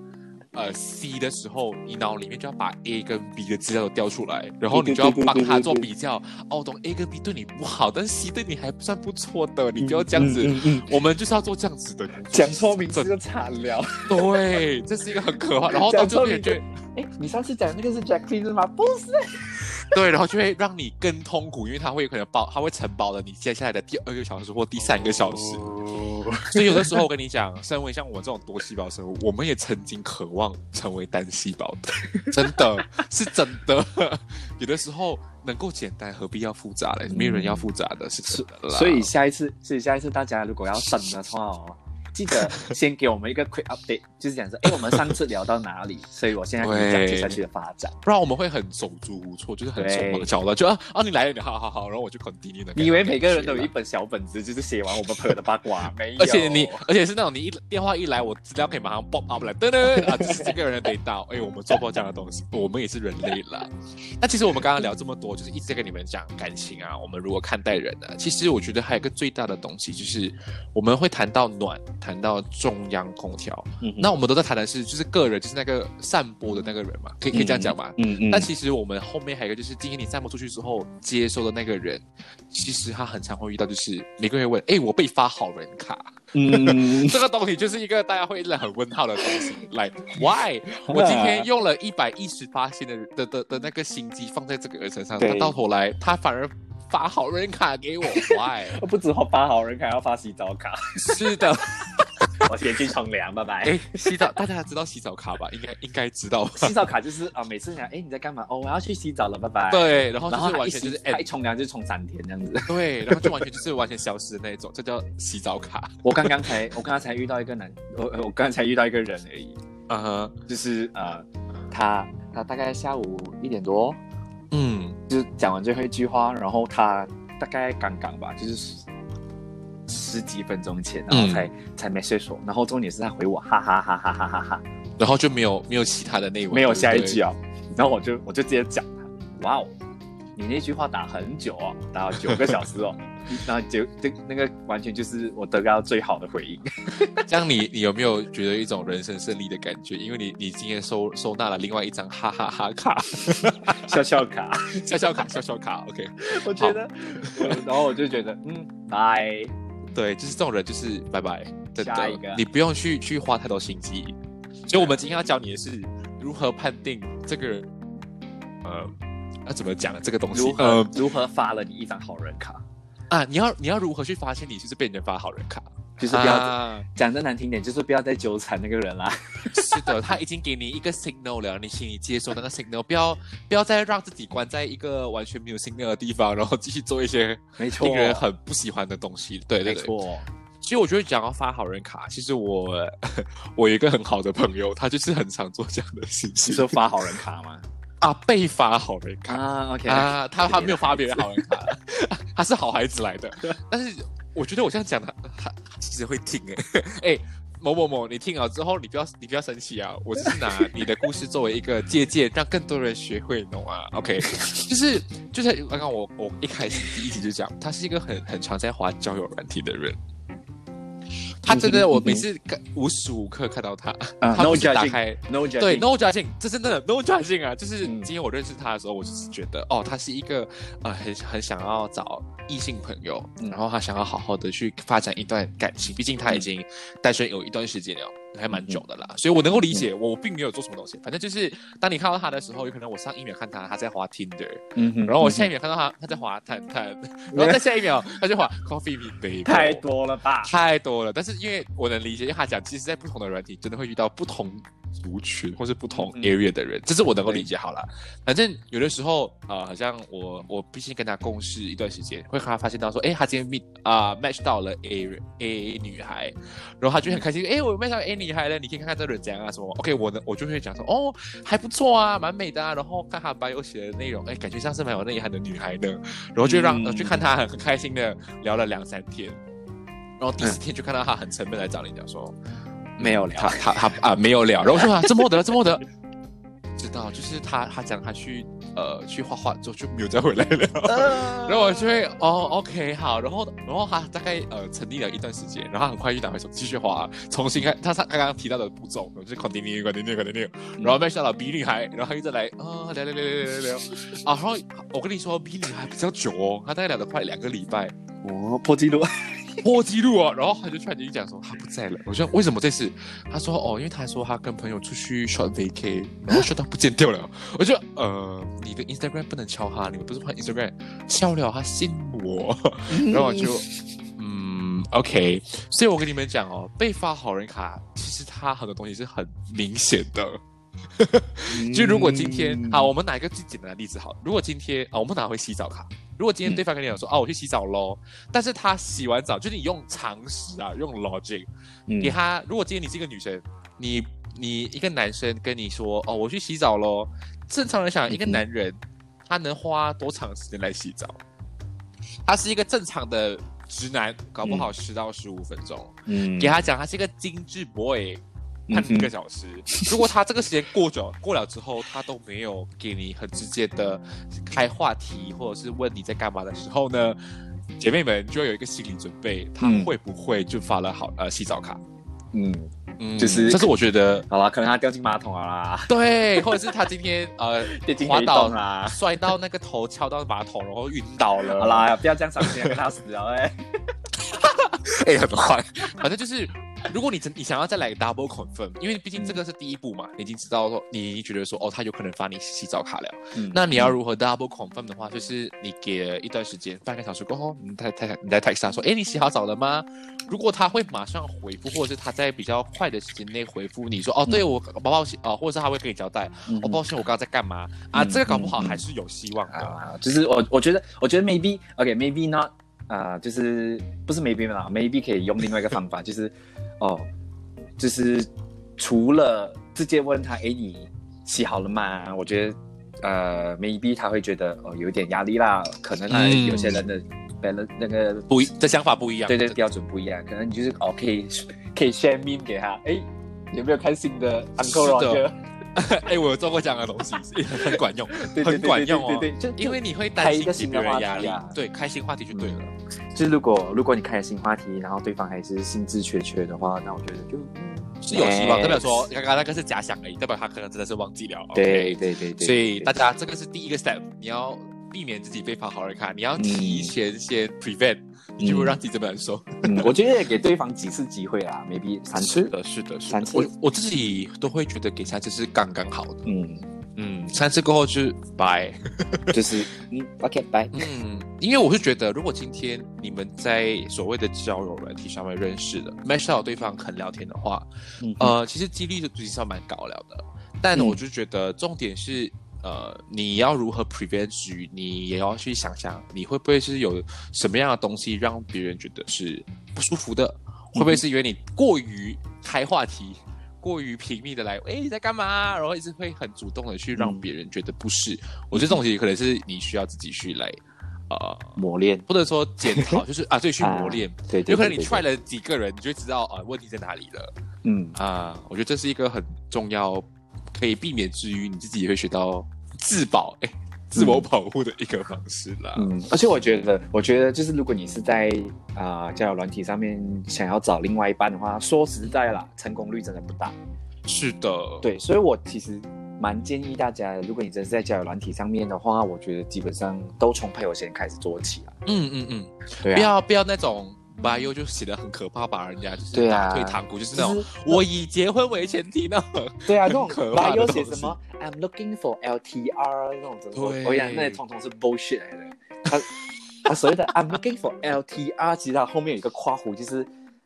呃，C 的时候，你脑里面就要把 A 跟 B 的资料都调出来，然后你就要帮他做比较。哦，懂 A 跟 B 对你不好，但是 C 对你还不算不错的，你不要这样子。嗯嗯嗯我们就是要做这样子的，讲错名字这就惨了。对，这是一个很可怕。然后到最后面就会，哎，你上次讲的那个是 Jacqueline 是吗？不是，对，然后就会让你更痛苦，因为它会有可能包，它会承包了你接下来的第二个小时或第三个小时。所以有的时候我跟你讲，身为像我这种多细胞生物，我们也曾经渴望成为单细胞的，真的是真的。有的时候能够简单，何必要复杂嘞？没有人要复杂的，是真的啦。所以下一次，所以下一次大家如果要省的话哦，记得先给我们一个 quick update，就是讲说，哎，我们上次聊到哪里？所以我现在跟你讲对接下去的发展。不然我们会很手足无措，就是很手忙脚乱，就啊啊你来了，你好好好，然后我就 continue 的。你以为每个人都有一本小本子，就是写完我们朋友的八卦？没有，而且你，而且是那种你一电话一来，我资料可以马上 pop up 来，噔噔啊，这是这个人的 data。哎，我们做不到这样的东西，我们也是人类了。那其实我们刚刚聊这么多，就是一直在跟你们讲感情啊，我们如何看待人呢、其实我觉得还有一个最大的东西，就是我们会谈到暖，谈到中央空调。嗯那我们都在谈的是，就是个人，就是那个散播的那个人嘛，可以可以这样讲吗？嗯嗯但其实我们后面还有一个，就是今天你散播出去之后，接收的那个人，其实他很常会遇到，就是每个人会问：“哎，我被发好人卡。”嗯，这个东西就是一个大家会一直很问号的东西。来，why？我今天用了一百一十八星的的的的那个心机放在这个人身上，对他到头来他反而发好人卡给我，why？不止发好人卡，要发洗澡卡。是的，我先去冲凉，拜拜。哎，洗澡大家知道洗澡卡吧？应该应该知道吧。洗澡卡就是啊，每次讲，哎，你在干嘛？哦，我要去洗澡了，拜拜。，对，然后就是完全就是哎，一冲凉就冲三天这样子。对，然后就完全就是完全消失的那一种，这叫洗澡卡。我刚刚才，我刚刚才遇到一个男，我我刚才遇到一个人而已，嗯哼，就是呃，他他大概下午一点多，嗯，就是讲完最后一句话，然后他大概刚刚吧，就是十十几分钟前，然后才、才 message 我，然后重点是他回我哈哈哈哈哈哈哈，然后就没有没有其他的内容，没有下一句啊，然后我就我就直接讲他，哇哦，你那句话打很久哦，打了九个小时哦，然后就就那个完全就是我得到最好的回应。这样你你有没有觉得一种人生胜利的感觉？因为你你今天收收纳了另外一张哈哈哈卡，笑笑卡，笑笑卡笑笑卡，OK，我觉得，然后我就觉得，嗯，拜。对，就是这种人就是拜拜，真的你不用去去花太多心机。所以我们今天要教你的是如何判定这个人，呃，要怎么讲这个东西？如何、呃如何发了你一张好人卡？啊，你要你要如何去发现你就是被人家发好人卡？就是不要啊讲的难听点，就是不要再纠缠那个人啦。是的，他已经给你一个 signal 了，你请你接受那个 signal，不要不要再让自己关在一个完全没有 signal 的地方，然后继续做一些没错令人很不喜欢的东西。对对对，没错，其实我觉得讲到发好人卡，其实我 我有一个很好的朋友，他就是很常做这样的事情。你说发好人卡吗？啊，被发好人卡啊，OK 啊，他他没有发别人好人卡，他是好孩子来的。但是我觉得我这样讲他他其实会听 哎哎某某某，你听了之后你不要你不要生气啊，我只是拿你的故事作为一个借鉴，让更多人学会，懂啊？OK，就是就是刚刚我我一开始第一集就讲，他是一个很很常在滑交友软体的人。他真的，我每次看无时无刻看到他，他不是打开 no 对 no judging，这真的 no judging 啊！就是今天我认识他的时候，我就是觉得哦，他是一个呃很很想要找异性朋友，然后他想要好好的去发展一段感情，毕竟他已经单身有一段时间了。还蛮久的啦，所以我能够理解，我并没有做什么东西。反正就是当你看到他的时候，有可能我上一秒看他他在滑 Tinder，嗯然后我下一秒看到他他在滑探探，然后再下一秒他就滑 Coffee Me Baby，太多了吧？太多了。但是因为我能理解，因为他讲，其实在不同的软体真的会遇到不同。族群或是不同 area 的人，这是我能够理解好了。反正有的时候啊，好像我我毕竟跟他共事一段时间，会和他发现到说，哎，他今天 meet 啊 match 到了 A A 女孩，然后他就很开心，哎，我 match 到 A 女孩了，你可以看看这人怎样啊什么。OK，我呢我就会讲说，哦，还不错啊，蛮美的啊。然后看他 bio 写的内容，哎，感觉像是蛮有内涵的女孩的。然后就让去看他很很开心的聊了两三天，然后第四天就看到他很沉闷来找你讲说。没有聊，他他他啊，没有聊。然后我说啊，这么得，这么得，知道，就是他他讲他去呃去画画之后就没有再回来了。然后我就会哦，OK 好。然后然后他大概呃沉溺了一段时间，然后很快又打回手继续画，重新看他他刚刚提到的步骤，就是 continue continue continue。然后没想到 B 女孩，然后他又再来啊聊聊聊聊聊聊啊。然后我跟你说 B 女孩比较久哦，他大概聊了快两个礼拜，哦破纪录。破纪录啊！然后他就突然间讲说他不在了。我说为什么这次？他说哦，因为他说他跟朋友出去 short vacay，然后说他不见掉了。我就呃，你的 Instagram 不能敲他，你们不是换 Instagram 敲了他信我。然后我就 嗯 OK，所以我跟你们讲哦，被发好人卡，其实他很多东西是很明显的。就如果今天好，我们拿一个最简单的例子好，如果今天啊，我们拿回洗澡卡。如果今天对方跟你讲说，哦，我去洗澡喽，但是他洗完澡，就是你用常识啊，用 logic 给他。如果今天你是一个女生，你你一个男生跟你说，哦，我去洗澡喽，正常人想，一个男人他能花多长时间来洗澡？他是一个正常的直男，搞不好十到十五分钟。嗯，给他讲，他是一个精致 boy。半个小时，如果他这个时间过久过了之后，他都没有给你很直接的开话题，或者是问你在干嘛的时候呢，姐妹们就要有一个心理准备，他会不会就发了好呃洗澡卡？嗯。嗯，就是这是我觉得好了，可能他掉进马桶了啦，对，或者是他今天呃 滑倒啦，摔到那个头敲到马桶，然后晕倒了。好啦，不要这样伤心，他死了哎，哎很坏，反正就是。如果你真你想要再来 double confirm，因为毕竟这个是第一步嘛，你已经知道说，你已经觉得说，哦，他有可能发你洗澡卡了。嗯，那你要如何 double confirm 的话，就是你给一段时间，半个小时过后，你再太你再 text 他说，哎，你洗好澡了吗？如果他会马上回复，或者是他在比较快的时间内回复你说，哦，对我抱抱歉，哦，或者是他会跟你交代，哦，抱歉，我刚刚在干嘛？啊，这个搞不好还是有希望的。就是我我觉得，我觉得 maybe OK maybe not 啊，就是不是 maybe 啦，maybe 可以用另外一个方法，就是哦。就是除了直接问他，哎，你洗好了吗？我觉得，呃，maybe 他会觉得哦，有点压力啦。可能他有些人的，别人那个不一，这想法不一样，对对，标准不一样。可能你就是哦，可以 可以 share meme 给他，哎，有没有看新的 Uncle Roger？哎，我有做过这样的东西，很管用，很管用哦。对对，就因为你会担心别人压力，对，开心话题就对了。就是如果如果你开新话题，然后对方还是兴致缺缺的话，那我觉得就。是有希望，代表说刚刚那个是假想而已，代表他可能真的是忘记了。对对对对，所以大家这个是第一个 step，你要避免自己被发好人卡，你要提前先 prevent，你就会让自己这么难受。嗯，我觉得给对方几次机会啊，maybe 三次。是的，是的，三次。我我自己都会觉得给三次是刚刚好的。嗯。嗯，三次过后就是拜，就是嗯，OK，拜。嗯，因为我是觉得，如果今天你们在所谓的交友软体上面认识的，match 到对方肯聊天的话，呃，其实几率实际上蛮高了的。但我就觉得重点是，呃，你要如何 prevent 于你也要去想想，你会不会是有什么样的东西让别人觉得是不舒服的。会不会是因为你过于开话题，过于频密的来，哎，你在干嘛？然后一直会很主动的去让别人觉得不适。我觉得这种其实可能是你需要自己去来，呃，磨练，或者说检讨，就是 啊，对，去磨练。对，有可能你 try 了几个人，你就知道啊，问题在哪里了。嗯啊，我觉得这是一个很重要，可以避免之余，你自己也会学到自保，哎。自我保护的一个方式啦。嗯，而且我觉得，我觉得就是如果你是在啊交友软体上面想要找另外一半的话，说实在啦，成功率真的不大。是的，对，所以我其实蛮建议大家，如果你真是在交友软体上面的话，我觉得基本上都从配友先开始做起啊。嗯嗯嗯，对啊，不要不要那种。Bio 就写的很可怕，把人家就是打退堂鼓，就是那种我以结婚为前提那种。对啊，那种 bio 写什么 I'm looking for LTR 那种，对，我讲那些通通是 bullshit 来的。他他所谓的 I'm looking for LTR，其实他后面有一个括弧，就是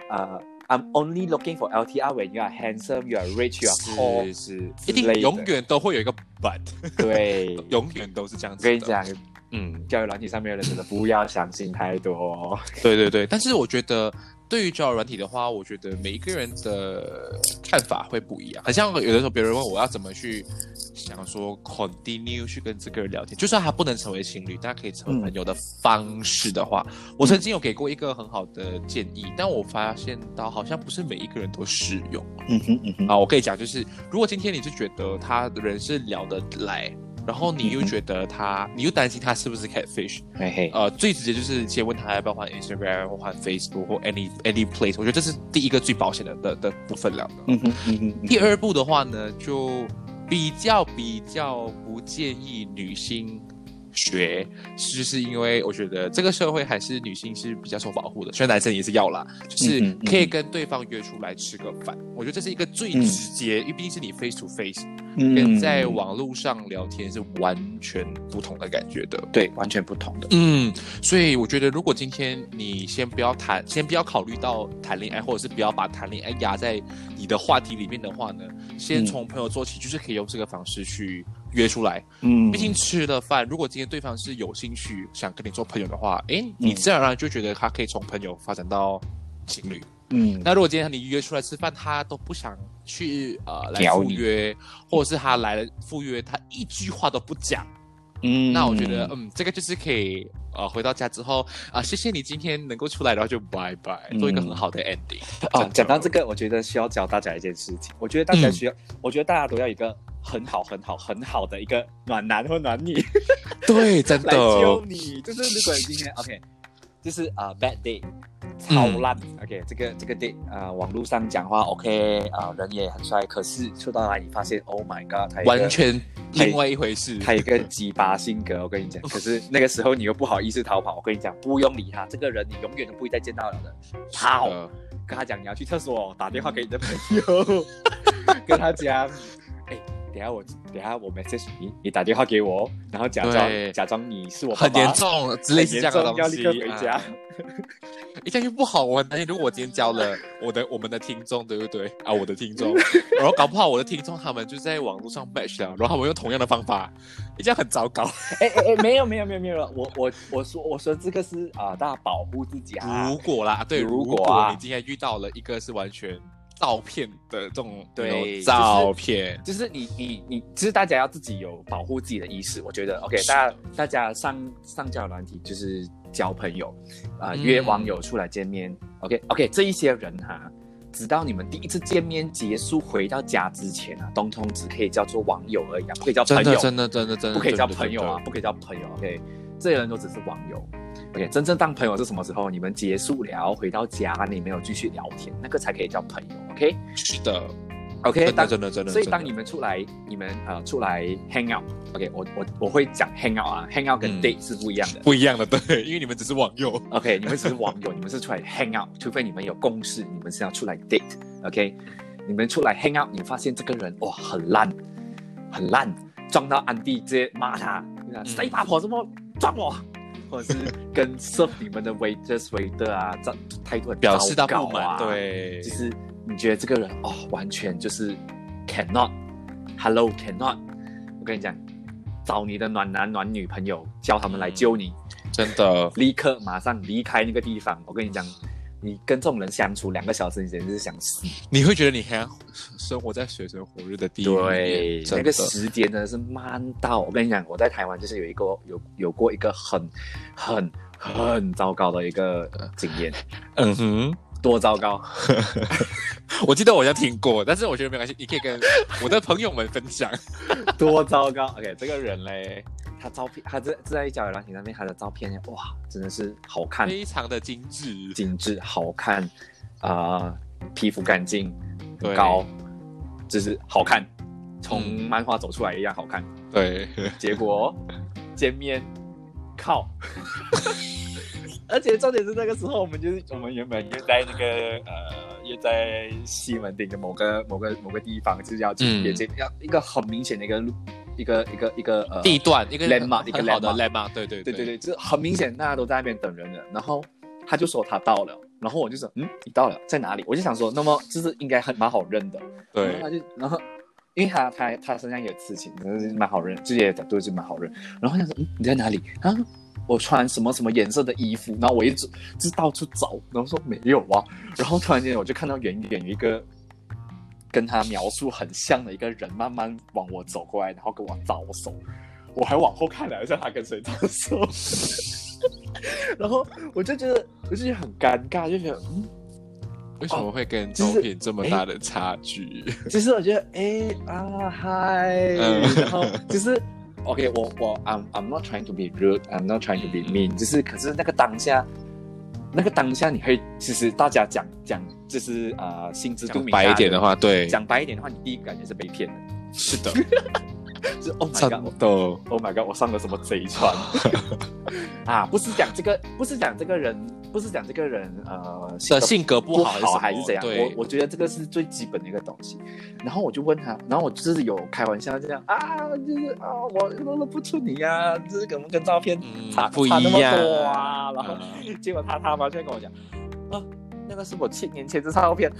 呃 I'm only looking for LTR when you are handsome, you are rich, you are tall，是是，一定永远都会有一个 but，对，永远都是这样子。我跟你讲。嗯，交友软体上面的人真的不要相信太多。对对对，但是我觉得对于交友软体的话，我觉得每一个人的看法会不一样。很像有的时候别人问我要怎么去想说 continue 去跟这个人聊天，就算他不能成为情侣，大家可以成为朋友的方式的话，我曾经有给过一个很好的建议，但我发现到好像不是每一个人都适用。嗯哼嗯哼，啊，我可以讲就是，如果今天你是觉得他的人是聊得来。然后你又觉得他，你又担心他是不是 catfish？嘿嘿，呃，最直接就是先问他要不要换 Instagram 或换 Facebook 或 any any place。我觉得这是第一个最保险的的的部分了。嗯哼嗯哼。第二步的话呢，就比较比较不建议女性。学，就是因为我觉得这个社会还是女性是比较受保护的，虽然男生也是要啦，就是可以跟对方约出来吃个饭。我觉得这是一个最直接，因为毕竟是你 face to face，跟在网络上聊天是完全不同的感觉的。对，完全不同的。嗯，所以我觉得如果今天你先不要谈，先不要考虑到谈恋爱，或者是不要把谈恋爱压在你的话题里面的话呢，先从朋友做起，就是可以用这个方式去。约出来，嗯，毕竟吃了饭，如果今天对方是有兴趣想跟你做朋友的话，哎，你自然而然就觉得他可以从朋友发展到情侣，嗯。那如果今天你约出来吃饭，他都不想去呃来赴约，或者是他来了赴约，他一句话都不讲，嗯，那我觉得，嗯，这个就是可以呃回到家之后啊，谢谢你今天能够出来，然后就拜拜，做一个很好的 ending。哦，讲到这个，我觉得需要教大家一件事情，我觉得大家需要，我觉得大家都要一个。很好，很好，很好的一个暖男或暖女，对，真的来救你。就是如果你今天 OK，就是啊，bad day，超烂。OK，这个这个 day 啊，网络上讲话 OK 啊，人也很帅，可是出到哪里发现，Oh my God，他完全另外一回事。他一个鸡巴性格，我跟你讲。可是那个时候你又不好意思逃跑，我跟你讲，不用理他，这个人你永远都不会再见到了的。跑，跟他讲你要去厕所，打电话给你的朋友，跟他讲。等下我等下我 message 你，你打电话给我，然后假装假装你是我很严重之类这样的东西，要立刻回家。一下就不好，我很担心。如果我今天教了我的我们的听众，对不对啊？我的听众，然后搞不好我的听众他们就在网络上 match 了，然后他们用同样的方法，这样很糟糕。哎哎哎，没有没有没有没有，我我我说我说这个是啊，大家保护自己啊。如果啦，对，如果你今天遇到了一个是完全。照片的这种对照片，就是你你你，其实大家要自己有保护自己的意识。我觉得 OK，大家大家上上交友软体就是交朋友啊，约网友出来见面。OK OK，这一些人哈，直到你们第一次见面结束回到家之前啊，东通只可以叫做网友而已，不可以叫朋友，真的真的真的不可以叫朋友啊，不可以叫朋友。OK，这些人都只是网友。OK，真正当朋友是什么时候？你们结束聊回到家，你没有继续聊天，那个才可以叫朋友。OK，是的。OK，真的真的真的。所以当你们出来，你们呃出来 hang out。OK，我我我会讲 hang out 啊，hang out 跟 date 是不一样的。不一样的，对，因为你们只是网友。OK，你们只是网友，你们是出来 hang out，除非你们有共识，你们是要出来 date。OK，你们出来 hang out，你发现这个人哇很烂，很烂，撞到安迪直接骂他，谁把跑这么撞我？或者是跟 serve 你们的 waiters waiter 啊，这态度表示到不满，对，就是你觉得这个人哦，完全就是 cannot，hello cannot，我跟你讲，找你的暖男暖女朋友，叫他们来救你，真的，立刻马上离开那个地方。我跟你讲，你跟这种人相处两个小时，你简直是想死。你会觉得你还生活在水深火热的地狱里面，对，那个时间真的是慢到，我跟你讲，我在台湾就是有一个有有过一个很很很糟糕的一个经验，嗯哼。多糟糕！我记得我好像听过，但是我觉得没关系，你可以跟我的朋友们分享。多糟糕！OK，这个人嘞，他照片，他在在交友软体上面，他的照片哇，真的是好看，非常的精致，精致好看。啊、皮肤干净对。高，就是好看，从漫画走出来一样好看。对，结果见面靠，而且重点是那个时候我们就是我们原本约在那个呃约在西门町的某个某个某个地方，就是要嗯。也见要一个很明显的一个路一个一个一个呃地段一个 landmark，一个很好的 landmark landmark，对对对对对，就是很明显大家都在那边等人了，然后他就说他到了。然后我就说，嗯，你到了，在哪里？我就想说，那么就是应该很蛮好认的。然后对他就，然后因为他他他身上也有刺青，就是蛮好认，这些角度是蛮好认。然后他说，嗯，你在哪里？啊，我穿什么什么颜色的衣服？然后我一直就是到处找，然后说没有啊。然后突然间我就看到远远有一个跟他描述很像的一个人，慢慢往我走过来，然后跟我招手。我还往后看了一下，他跟谁招手。然后我就觉得，我就觉得很尴尬，就觉得，嗯，为什么会跟照就是片这么大的差距？其实我觉得，哎啊嗨，嗯然后就是，OK，我我 I'm I'm not trying to be rude，I'm not trying to be mean，就是可是那个当下，那个当下，你会其实大家讲讲就是啊、呃心知肚讲明，白一点的，话，对，讲白一点的话，你第一个感觉是被骗的，是的，就 是 Oh my God，的，Oh my god！我上了什么贼船 啊？不是讲这个，不是讲这个人，不是讲这个人呃的性格不不好好还是怎样？我我觉得这个是最基本的一个东西。然后我就问他，然后我就是有开玩笑这样啊，就是啊，我认不出你呀、就是跟跟照片嗯差、不一差那么样多啊。然后、嗯结果他他妈就跟我讲啊，那个是我七年前的照片。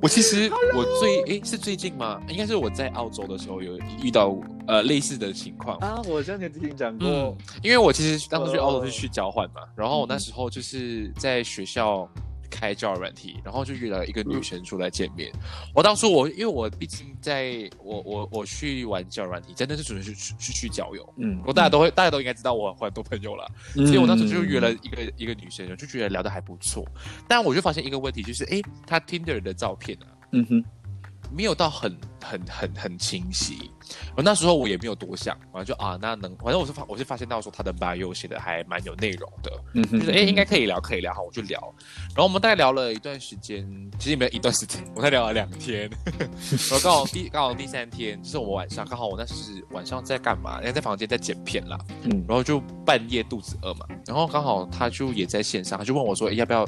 我其实我最诶是最近吗？应该是我在澳洲的时候有遇到呃类似的情况。啊，我之前听讲过嗯，因为我其实当时去澳洲哦是去交换嘛，然后我那时候就是在学校开交友软体，然后就约了一个女生出来见面。我当初我因为我毕竟在我我我去玩交友软体，真的是纯粹去去去交友。嗯我大家都会，大家都应该知道我很多朋友了，嗯所以我当时就约了一个一个女生，就觉得聊得还不错。但我就发现一个问题，就是诶，她 Tinder 的照片啊，嗯哼，没有到很很很很清晰。我那时候我也没有多想，反正就啊，那能，反正我是发我是发现到说他的 bio 写的还蛮有内容的，嗯哼就是哎应该可以聊，可以聊，好我就聊。然后我们大概聊了一段时间，其实也没有一段时间，我才聊了两天。然后刚好第刚好第三天，就是我们晚上刚好我那是晚上在干嘛？因为在房间在剪片啦，嗯然后就半夜肚子饿嘛，然后刚好他就也在线上，他就问我说，哎要不要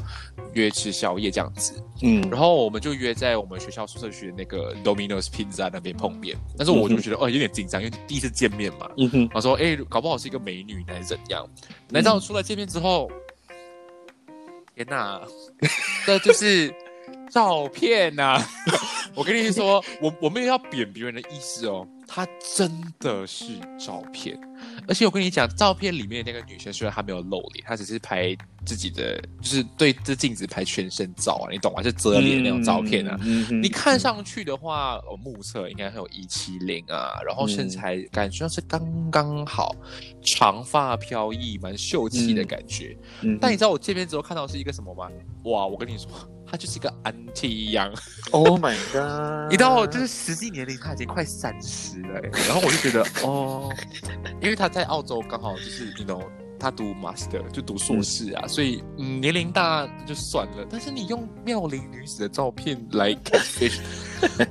约吃宵夜这样子？嗯然后我们就约在我们学校宿舍区的那个 Domino's Pizza 那边碰面。但是我就觉得、哦有点紧张，因为第一次见面嘛。嗯哼，他说哎，搞不好是一个美女还是怎样？难道出来见面之后，天哪，这就是照片呐、我跟你说，我我没有要贬别人的意思哦，她真的是照片。而且我跟你讲，照片里面的那个女生虽然她没有露脸，她只是拍自己的，就是对着镜子拍全身照啊，你懂吗？是遮脸那种照片啊。你看上去的话，我目测应该很有一七零啊，然后身材感觉上是刚刚好，长发飘逸，蛮秀气的感觉。嗯但你知道我见面之后看到是一个什么吗？哇，我跟你说，她就是一个 auntie 一样。Oh my god！你知道，就是实际年龄他已经快三十了欸，然后我就觉得 哦，因为他在澳洲刚好就是你 know。他读 master 就读硕士啊，所以嗯年龄大就算了。但是你用妙龄女子的照片来 catfish，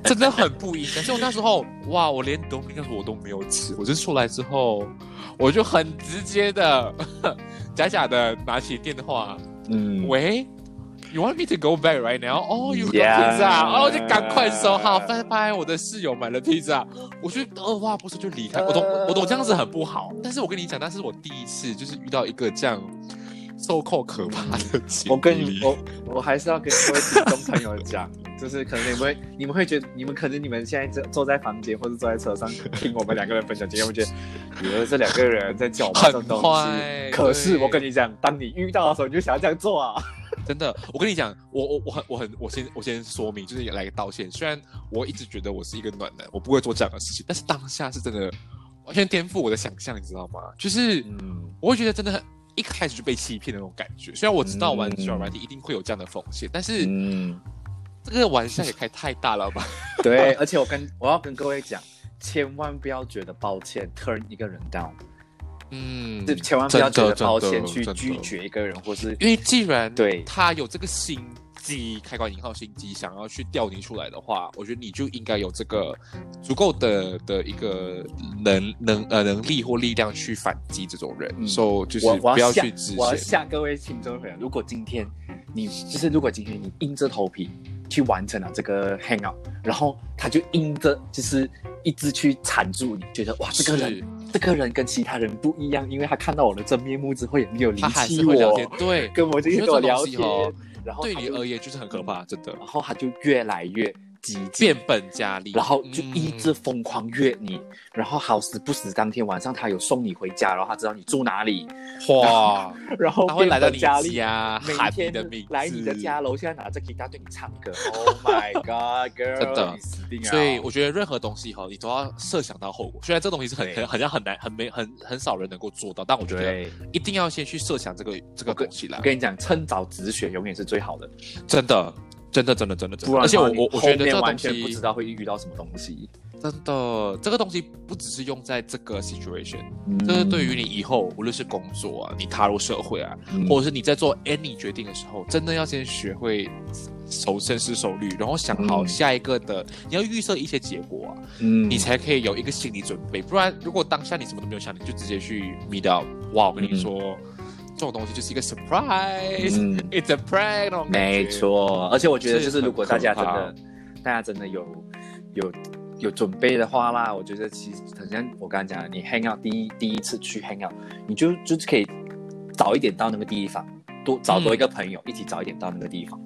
真的很不应该。所以我那时候哇，我连 Domino's 我都没有吃，我就出来之后，我就很直接的假假的拿起电话，嗯，喂，You want me to go back right now? Oh, you got pizza? 然后就赶快收好，拜拜。我的室友买了披萨，我就二话不说就离开。我懂，我懂这样子很不好，但是我跟你讲，那是我第一次就是遇到一个这样受控可怕的经历。我跟你我我还是要跟各位听众朋友讲，就是可能你们会你们会觉得你们可能你们现在坐坐在房间或者坐在车上听我们两个人分享经验，会觉得以为这两个人在叫我这种东西。可是我跟你讲，当你遇到的时候，你就想要这样做啊。真的，我跟你讲，我我我很我很我先我先说明，就是来个道歉。虽然我一直觉得我是一个暖男，我不会做这样的事情，但是当下是真的完全颠覆我的想象，你知道吗？就是嗯，我会觉得真的很一开始就被欺骗的那种感觉。虽然我知道玩嗯交友软体一定会有这样的风险，但是嗯，这个玩笑也开太大了吧？对，而且我跟我要跟各位讲，千万不要觉得抱歉 turn 一个人 down，嗯，是千万不要觉得真的抱歉真的真的。去拒绝一个人，或是因为既然对他有这个心机，开关引号心机，想要去调你出来的话，我觉得你就应该有这个足够的的一个能能呃能力或力量去反击这种人，嗯。所以就是我我不要吓去直我要线。吓各位听众朋友，如果今天你就是如果今天你硬着头皮去完成了这个 hangout，然后他就硬着就是一直去缠住你，觉得哇这个人这个人跟其他人不一样，因为他看到我的真面目之后也没有离他还弃是会聊天我，，对，跟我这我觉得个跟我聊天，哦然后对你而言就是很可怕，真的。然后他就越来越变。本加厉，然后就一嗯直疯狂约你，然后好死不死当天晚上他有送你回家，然后他知道你住哪里，哇，然后他会来到你家每喊你天的名字，来你的家楼下拿着吉他对你唱歌。Oh my god, girl！真的。所以我觉得任何东西哈，你都要设想到后果。虽然这东西是很对很好像很难、很没、很很少人能够做到，但我觉得，一定要先去设想这个这个东西来我。跟你讲，趁早止血永远是最好的，真的，真的，真的，真的，真的。而且我我我觉得这个东西全不知道会遇到什么东西。真的，这个东西不只是用在这个 situation，嗯这是对于你以后无论是工作啊，你踏入社会啊，嗯或者是你在做 any 决定的时候，真的要先学会熟深思熟虑，然后想好嗯下一个的，你要预设一些结果啊。嗯你才可以有一个心理准备。不然，如果当下你什么都没有想，你就直接去 meet up，哇，我跟你说，这种东西就是一个 surprise，it's、嗯 a prank 没。错，而且我觉得就是是如果大家真的，大家真的有有有准备的话啦，我觉得其实好像我刚刚讲的，你 hang out 第一第一次去 hang out，你就就是可以早一点到那个地方，多找多一个朋友、一起早一点到那个地方，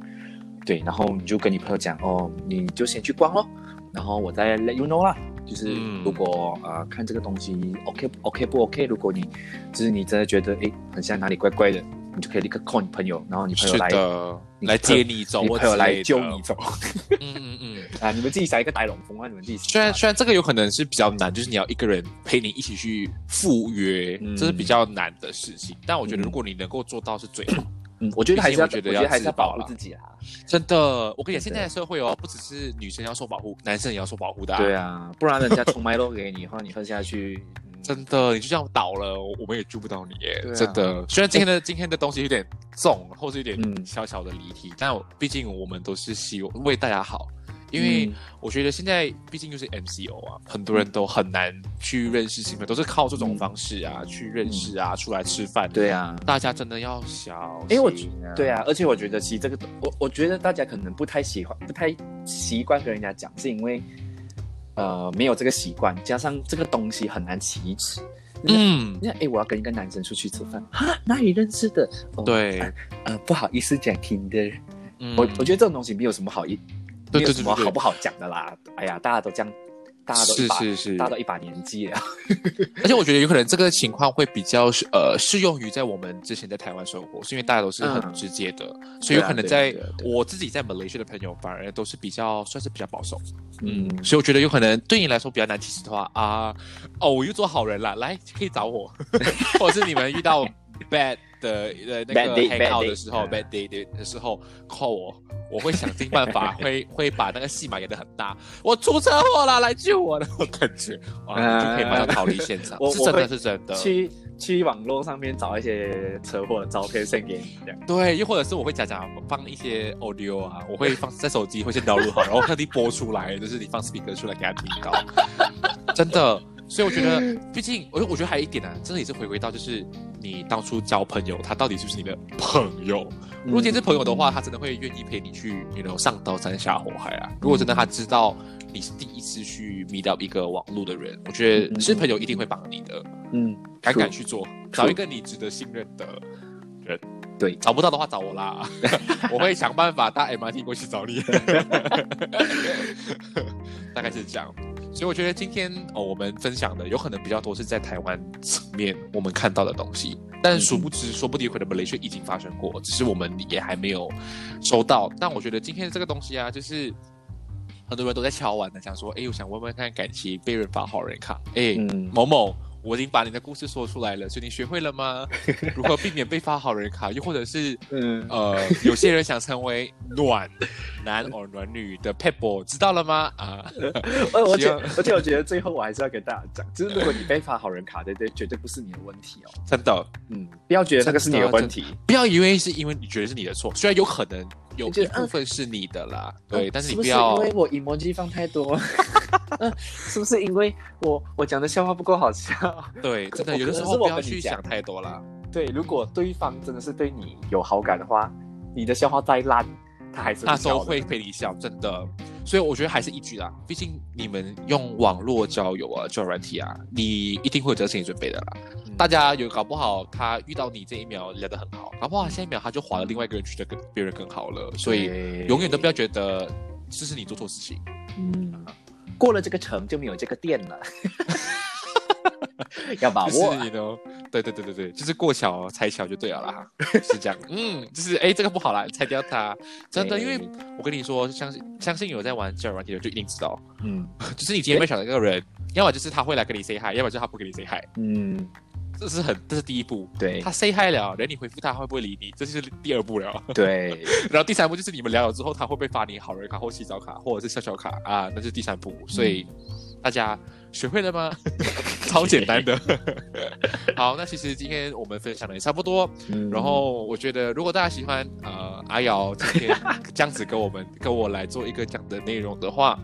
对，然后你就跟你朋友讲哦，你就先去逛咯，然后我再 let you know 啦。就是嗯如果啊、呃看这个东西 OK OK 不 OK，如果你就是你真的觉得诶很像哪里怪怪的，你就可以立刻 call 你朋友，然后你朋友来来接你走，你或朋友来救你。走嗯嗯嗯。啊！你们自己想一个大龙风啊，你们自己虽然虽然这个有可能是比较难，就是你要一个人陪你一起去赴约，嗯这是比较难的事情。但我觉得嗯如果你能够做到是最好。嗯，我觉得还是要，我觉得要还是要保护自己啦。真的，我跟你讲，现在的社会哦，不只是女生要受保护，男生也要受保护的、对啊，不然人家冲麦肉给你然后，你喝下去，嗯真的，你就这样倒了，我们也救不到你耶！啊。真的，虽然今天的、今天的东西有点重，或是有点嗯。小小的离题，但我毕竟我们都是希望为大家好，因为嗯我觉得现在毕竟就是 MCO 啊，很多人都很难去认识新朋友，都是靠这种嗯方式啊、去认识啊、出来吃饭。对啊，大家真的要小因为我！对啊，而且我觉得其实这个，我我觉得大家可能不太喜欢，不太习惯跟人家讲，是因为呃没有这个习惯，加上这个东西很难启齿。嗯，那哎，我要跟一个男生出去吃饭，哈，哪里认识的？哦对呃呃，不好意思讲 Tinder，、嗯我我觉得这种东西没有什么好一，没有什么对对对对好不好讲的啦。哎呀，大家都这样，大家都是是是。大家都一把年纪了。而且我觉得有可能这个情况会比较是呃适用于在我们之前在台湾生活，是因为大家都是很嗯直接的，所以有可能在我自己在马来西亚的朋友反而都是比较算是比较保守，嗯，所以我觉得有可能对你来说比较难启齿的话啊，哦，我又做好人了，来可以找我，或者是你们遇到 bad 的呃那个 day, hang out day，的时候嗯，bad day 的的时候 call 我。我会想尽办法，会会把那个戏码演得很大。我出车祸了，来救我的那种感觉，哇，你就可以马上逃离现场。是真的是真的。去去网络上面找一些车祸的照片 send 给你，这样。对，又或者是我会假假放一些 audio 啊，我会放在手机会先导入好，然后特地播出来，就是你放 speaker 出来给他听到，真的。所以我觉得，毕竟我我觉得还有一点呢、啊，真的也是回归到就是你当初交朋友，他到底是不是你的朋友？如果今天是朋友的话，他真的会愿意陪你去，you know 上刀山下火海啊。如果真的他知道你是第一次去 meet up 一个网络的人，我觉得是朋友一定会帮你的，嗯，敢敢去做，找一个你值得信任的人。对找不到的话找我啦，我会想办法搭 MRT 过去找你。大概是这样。所以我觉得今天哦，我们分享的有可能比较多是在台湾层面我们看到的东西，但殊不知，说不定可能马来西亚已经发生过，只是我们也还没有收到。但我觉得今天这个东西啊，就是很多人都在敲完的，想说，哎，我想问问看感情被人发好人卡，哎，某某。我已经把你的故事说出来了，所以你学会了吗？如何避免被发好人卡？又或者是，呃，有些人想成为暖男或暖女的 people，知道了吗？啊，而且而且我觉得最后我还是要跟大家讲，就是如果你被发好人卡，对对，绝对不是你的问题哦，真的，嗯，不要觉得那个是你的问题，不要以为是因为你觉得是你的错，虽然有可能有一部分是你的啦，对，但是你不要因为我 emoji 放太多。是不是因为我我讲的笑话不够好笑？对，真的有的时候不要去想太多了。对，如果对方真的是对你有好感的话，你的笑话再烂，他还是他都会陪你笑，真的。所以我觉得还是一句啦，毕竟你们用网络交友啊，交友软体啊，你一定会有这个心理准备的啦。大家有搞不好，他遇到你这一秒聊得很好，搞不好下一秒他就划了另外一个人，觉得跟别人更好了。所以永远都不要觉得这是你做错事情。嗯。过了这个城就没有这个店了，要把握。是你的，对对对对对，就是过桥拆桥就对了啦，是这样。嗯，就是哎，这个不好啦，拆掉它。真的，因为我跟你说，相信相信有在玩交友软件的就一定知道，嗯，就是你今天没想到一个人，要么就是他会来跟你 say hi，要么就是他不跟你 say hi。嗯。这是很，这是第一步。对他 say hi 了，然后你回复他会不会理你，这就是第二步了。对，然后第三步就是你们聊了之后，他会不会发你好人卡或洗澡卡或者是小小卡啊？那是第三步。所以大家学会了吗？超简单的。好，那其实今天我们分享的也差不多。然后我觉得，如果大家喜欢呃阿瑶今天 这样子跟我们跟我来做一个讲的内容的话。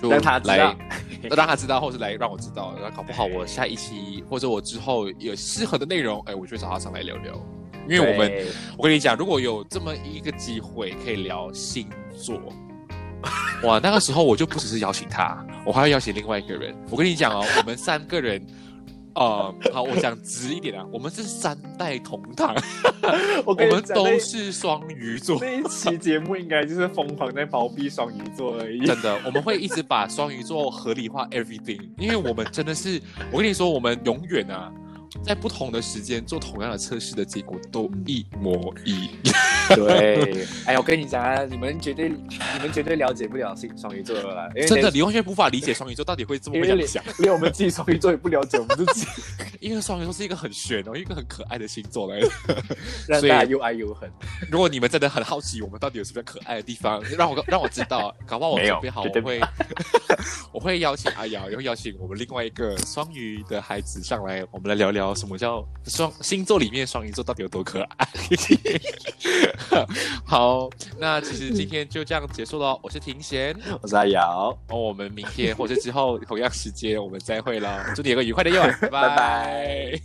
就让他来，让他知道，或是来让我知道，然后搞不好我下一期或者我之后有适合的内容，哎，我就找他上来聊聊。因为我们，我跟你讲，如果有这么一个机会可以聊星座，哇，那个时候我就不只是邀请他，我还要邀请另外一个人。我跟你讲哦，我们三个人。呃，好，我讲直一点啊，我们是三代同堂，我们都是双鱼座。这一期节目应该就是疯狂在包庇双鱼座而已。真的，我们会一直把双鱼座合理化 everything，因为我们真的是，我跟你说，我们永远啊。在不同的时间做同样的测试的结果都一模一样。对，哎，我跟你讲啊，你们绝对，你们绝对了解不了双双鱼座的啦。真的，你完全无法理解双鱼座到底会这么 想，连我们自己双鱼座也不了解我们自己。因为双鱼座是一个很玄哦，一个很可爱的星座来的，让大家又爱又恨。如果你们真的很好奇我们到底有什么可爱的地方，让我让我知道，搞不好我准备好，我会我会邀请阿瑶，也会邀请我们另外一个双鱼的孩子上来，我们来聊聊。什么叫双星座里面双鱼座到底有多可爱？好，那其实今天就这样结束了。我是庭贤，我是阿瑶。哦，我们明天或者之后同样时间我们再会了。祝你有个愉快的夜晚，拜拜。